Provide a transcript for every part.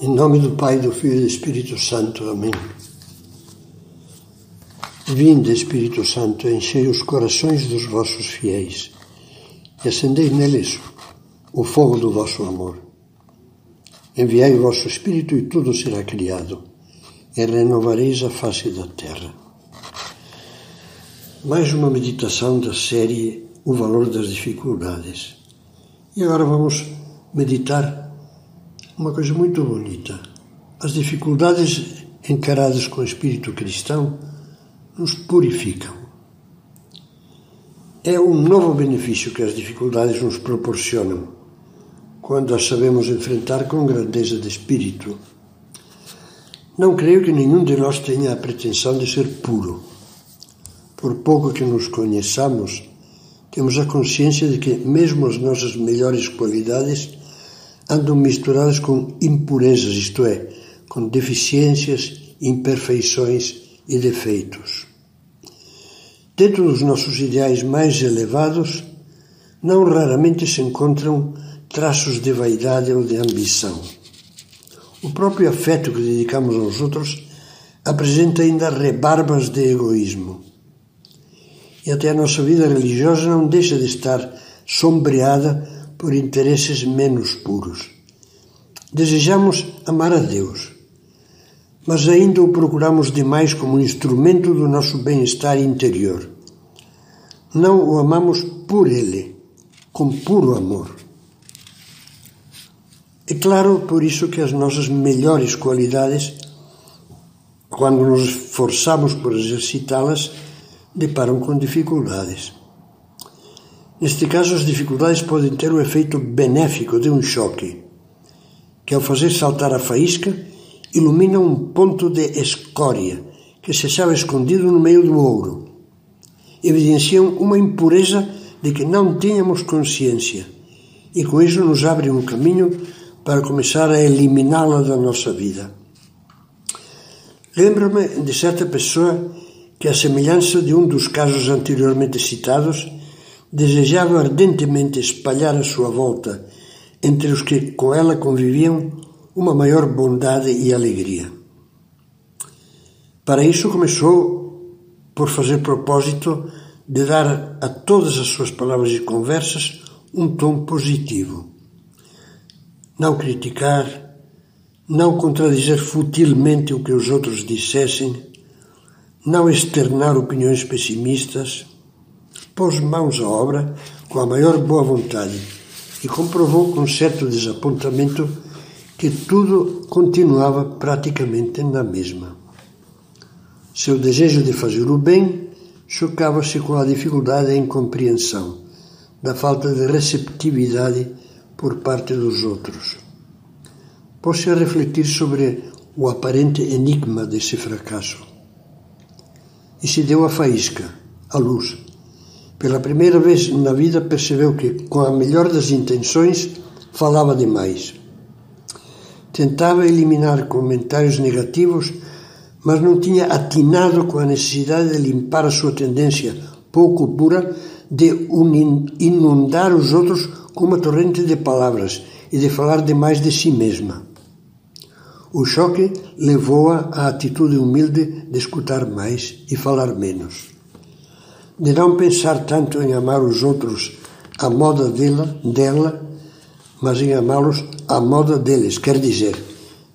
Em nome do Pai, do Filho e do Espírito Santo. Amém. Vinde, Espírito Santo, enchei os corações dos vossos fiéis e acendei neles o fogo do vosso amor. Enviai o vosso Espírito e tudo será criado, e renovareis a face da terra. Mais uma meditação da série O Valor das Dificuldades. E agora vamos meditar uma coisa muito bonita. As dificuldades encaradas com o espírito cristão nos purificam. É um novo benefício que as dificuldades nos proporcionam quando as sabemos enfrentar com grandeza de espírito. Não creio que nenhum de nós tenha a pretensão de ser puro. Por pouco que nos conheçamos, temos a consciência de que, mesmo as nossas melhores qualidades, andam misturadas com impurezas, isto é, com deficiências, imperfeições e defeitos. Dentro dos nossos ideais mais elevados, não raramente se encontram traços de vaidade ou de ambição. O próprio afeto que dedicamos aos outros apresenta ainda rebarbas de egoísmo. E até a nossa vida religiosa não deixa de estar sombreada por interesses menos puros. Desejamos amar a Deus, mas ainda o procuramos demais como instrumento do nosso bem-estar interior. Não o amamos por Ele, com puro amor. É claro por isso que as nossas melhores qualidades, quando nos esforçamos por exercitá-las, deparam com dificuldades. Neste caso, as dificuldades podem ter o efeito benéfico de um choque, que ao fazer saltar a faísca, ilumina um ponto de escória que se achava escondido no meio do ouro. Evidenciam uma impureza de que não tínhamos consciência e com isso nos abrem um caminho para começar a eliminá-la da nossa vida. Lembro-me de certa pessoa que, à semelhança de um dos casos anteriormente citados, desejava ardentemente espalhar à sua volta, entre os que com ela conviviam, uma maior bondade e alegria. Para isso começou por fazer propósito de dar a todas as suas palavras e conversas um tom positivo. Não criticar, não contradizer futilmente o que os outros dissessem, não externar opiniões pessimistas, pôs mãos à obra com a maior boa vontade e comprovou com certo desapontamento que tudo continuava praticamente na mesma. Seu desejo de fazer o bem chocava-se com a dificuldade e incompreensão da falta de receptividade por parte dos outros. Pôs-se a refletir sobre o aparente enigma desse fracasso. E se deu a faísca, a luz, pela primeira vez na vida percebeu que, com a melhor das intenções, falava demais. Tentava eliminar comentários negativos, mas não tinha atinado com a necessidade de limpar a sua tendência pouco pura de inundar os outros com uma torrente de palavras e de falar demais de si mesma. O choque levou-a à atitude humilde de escutar mais e falar menos de não pensar tanto em amar os outros à moda dela, dela, mas em amá-los à moda deles, quer dizer,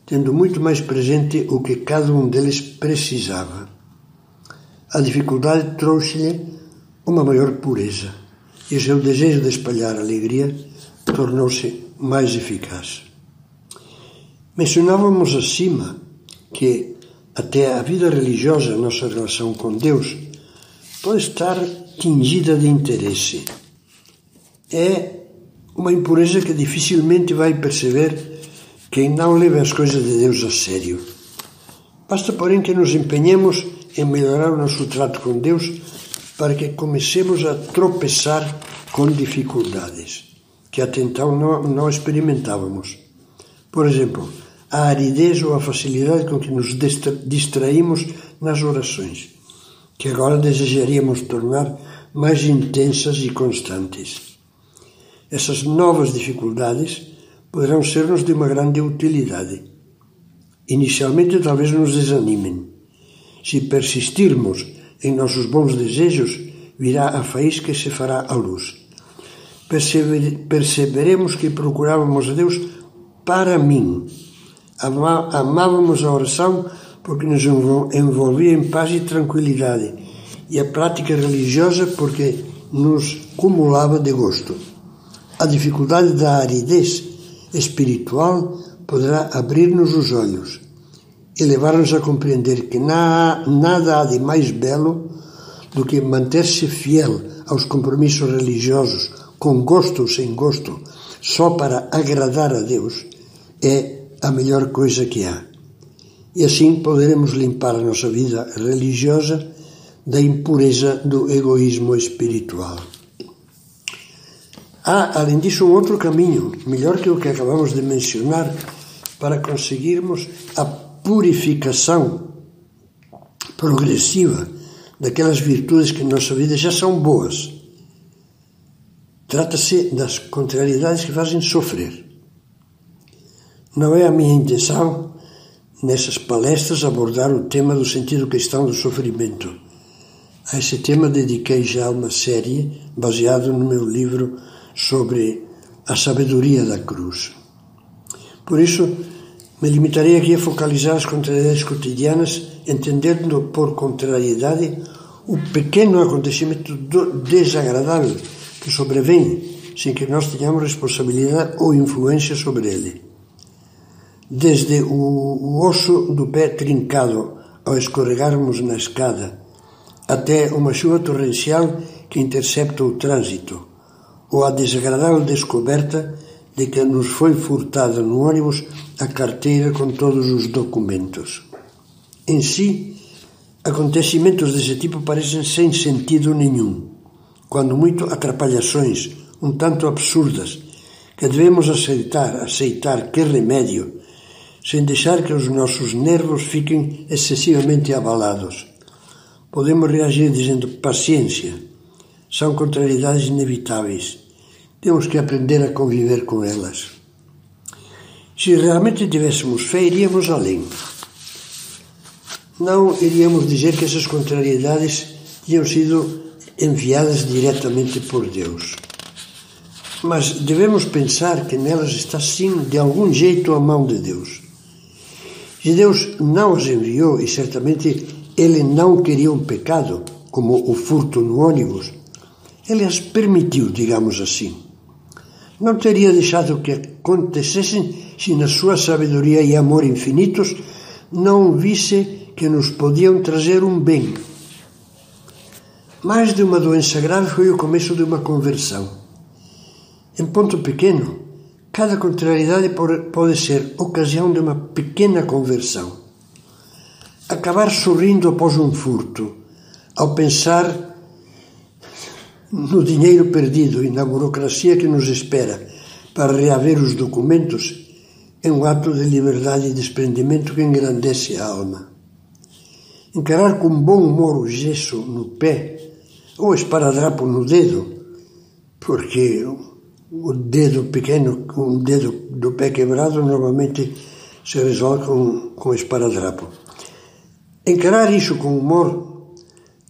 tendo muito mais presente o que cada um deles precisava. A dificuldade trouxe-lhe uma maior pureza e o seu desejo de espalhar alegria tornou-se mais eficaz. Mencionávamos acima que até a vida religiosa, nossa relação com Deus, pode estar tingida de interesse. É uma impureza que dificilmente vai perceber quem não leva as coisas de Deus a sério. Basta, porém, que nos empenhemos em melhorar o nosso trato com Deus para que comecemos a tropeçar com dificuldades que até então não, não experimentávamos. Por exemplo, a aridez ou a facilidade com que nos distraímos nas orações que agora desejaríamos tornar mais intensas e constantes. Essas novas dificuldades poderão ser-nos de uma grande utilidade inicialmente talvez nos desanimem. Se persistirmos em nossos bons desejos, virá a faísca e se fará a luz. Perceberemos que procurávamos a Deus para mim. Amávamos a oração porque nos envolvia em paz e tranquilidade, e a prática religiosa porque nos cumulava de gosto. A dificuldade da aridez espiritual poderá abrir-nos os olhos e levar-nos a compreender que nada há de mais belo do que manter-se fiel aos compromissos religiosos, com gosto ou sem gosto, só para agradar a Deus, é a melhor coisa que há. E assim poderemos limpar a nossa vida religiosa da impureza do egoísmo espiritual. Há, além disso, um outro caminho, melhor que o que acabamos de mencionar, para conseguirmos a purificação progressiva daquelas virtudes que na nossa vida já são boas. Trata-se das contrariedades que fazem sofrer. Não é a minha intenção, nessas palestras, abordar o tema do sentido cristão do sofrimento. A esse tema dediquei já uma série baseado no meu livro sobre a sabedoria da cruz. Por isso, me limitarei aqui a focalizar as contrariedades cotidianas, entendendo por contrariedade o pequeno acontecimento desagradável que sobrevém sem que nós tenhamos responsabilidade ou influência sobre ele. Desde o osso do pé trincado ao escorregarmos na escada, até uma chuva torrencial que intercepta o trânsito, ou a desagradável descoberta de que nos foi furtada no ônibus a carteira com todos os documentos. Em si, acontecimentos desse tipo parecem sem sentido nenhum, quando muito atrapalhações, um tanto absurdas, que devemos aceitar, aceitar que remédio, sem deixar que os nossos nervos fiquem excessivamente abalados. Podemos reagir dizendo paciência, são contrariedades inevitáveis. Temos que aprender a conviver com elas. Se realmente tivéssemos fé, iríamos além. Não iríamos dizer que essas contrariedades tinham sido enviadas diretamente por Deus. Mas devemos pensar que nelas está sim, de algum jeito, a mão de Deus. Deus não as enviou, e certamente Ele não queria um pecado, como o furto no ônibus, ele as permitiu, digamos assim. Não teria deixado que acontecessem se, na sua sabedoria e amor infinitos, não visse que nos podiam trazer um bem. Mais de uma doença grave foi o começo de uma conversão. Em ponto pequeno, cada contrariedade pode ser ocasião de uma pequena conversão. Acabar sorrindo após um furto, ao pensar no dinheiro perdido e na burocracia que nos espera para reaver os documentos, é um ato de liberdade e desprendimento que engrandece a alma. Encarar com bom humor o gesso no pé ou esparadrapo no dedo, porque o dedo pequeno, o dedo do pé quebrado, normalmente se resolve com, com esparadrapo. Encarar isso com humor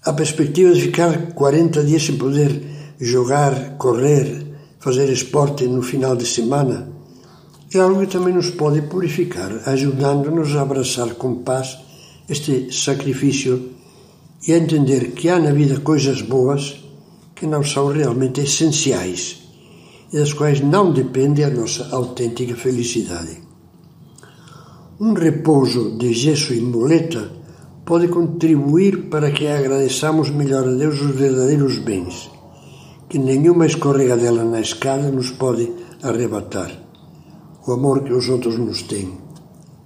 a perspectiva de ficar 40 dias sem poder jogar, correr, fazer esporte no final de semana é algo que também nos pode purificar, ajudando-nos a abraçar com paz este sacrifício e a entender que há na vida coisas boas que não são realmente essenciais das quais não depende a nossa autêntica felicidade. Um repouso de gesso e muleta pode contribuir para que agradeçamos melhor a Deus os verdadeiros bens, que nenhuma escorregadela na escada nos pode arrebatar. O amor que os outros nos têm,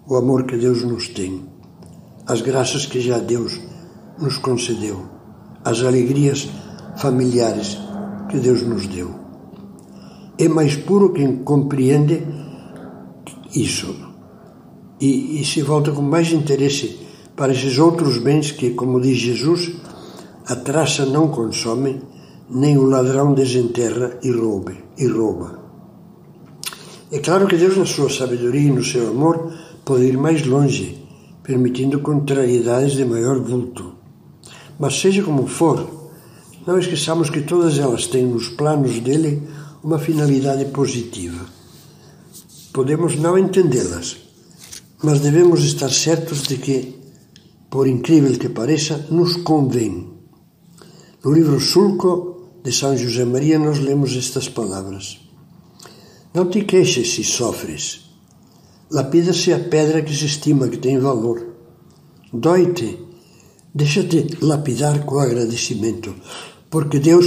o amor que Deus nos tem, as graças que já Deus nos concedeu, as alegrias familiares que Deus nos deu. É mais puro quem compreende isso e, e se volta com mais interesse para esses outros bens que, como diz Jesus, a traça não consome, nem o ladrão desenterra e rouba. E rouba. É claro que Deus, na sua sabedoria e no seu amor, pode ir mais longe, permitindo contrariedades de maior vulto. Mas seja como for, não esqueçamos que todas elas têm nos planos dele uma finalidade positiva. Podemos não entendê-las, mas devemos estar certos de que, por incrível que pareça, nos convém. No livro Sulco de São José Maria, nós lemos estas palavras: Não te queixes se sofres. Lapida-se a pedra que se estima que tem valor. Dói-te, deixa-te lapidar com agradecimento, porque Deus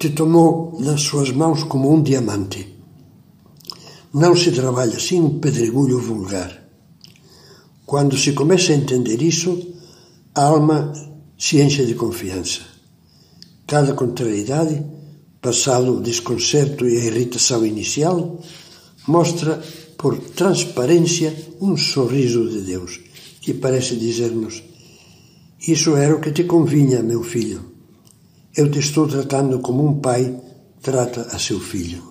te tomou nas suas mãos como um diamante. Não se trabalha assim um pedregulho vulgar. Quando se começa a entender isso, a alma se enche de confiança. Cada contrariedade, passado o desconcerto e a irritação inicial, mostra por transparência um sorriso de Deus, que parece dizer-nos: Isso era o que te convinha, meu filho. Eu te estou tratando como um pai trata a seu filho.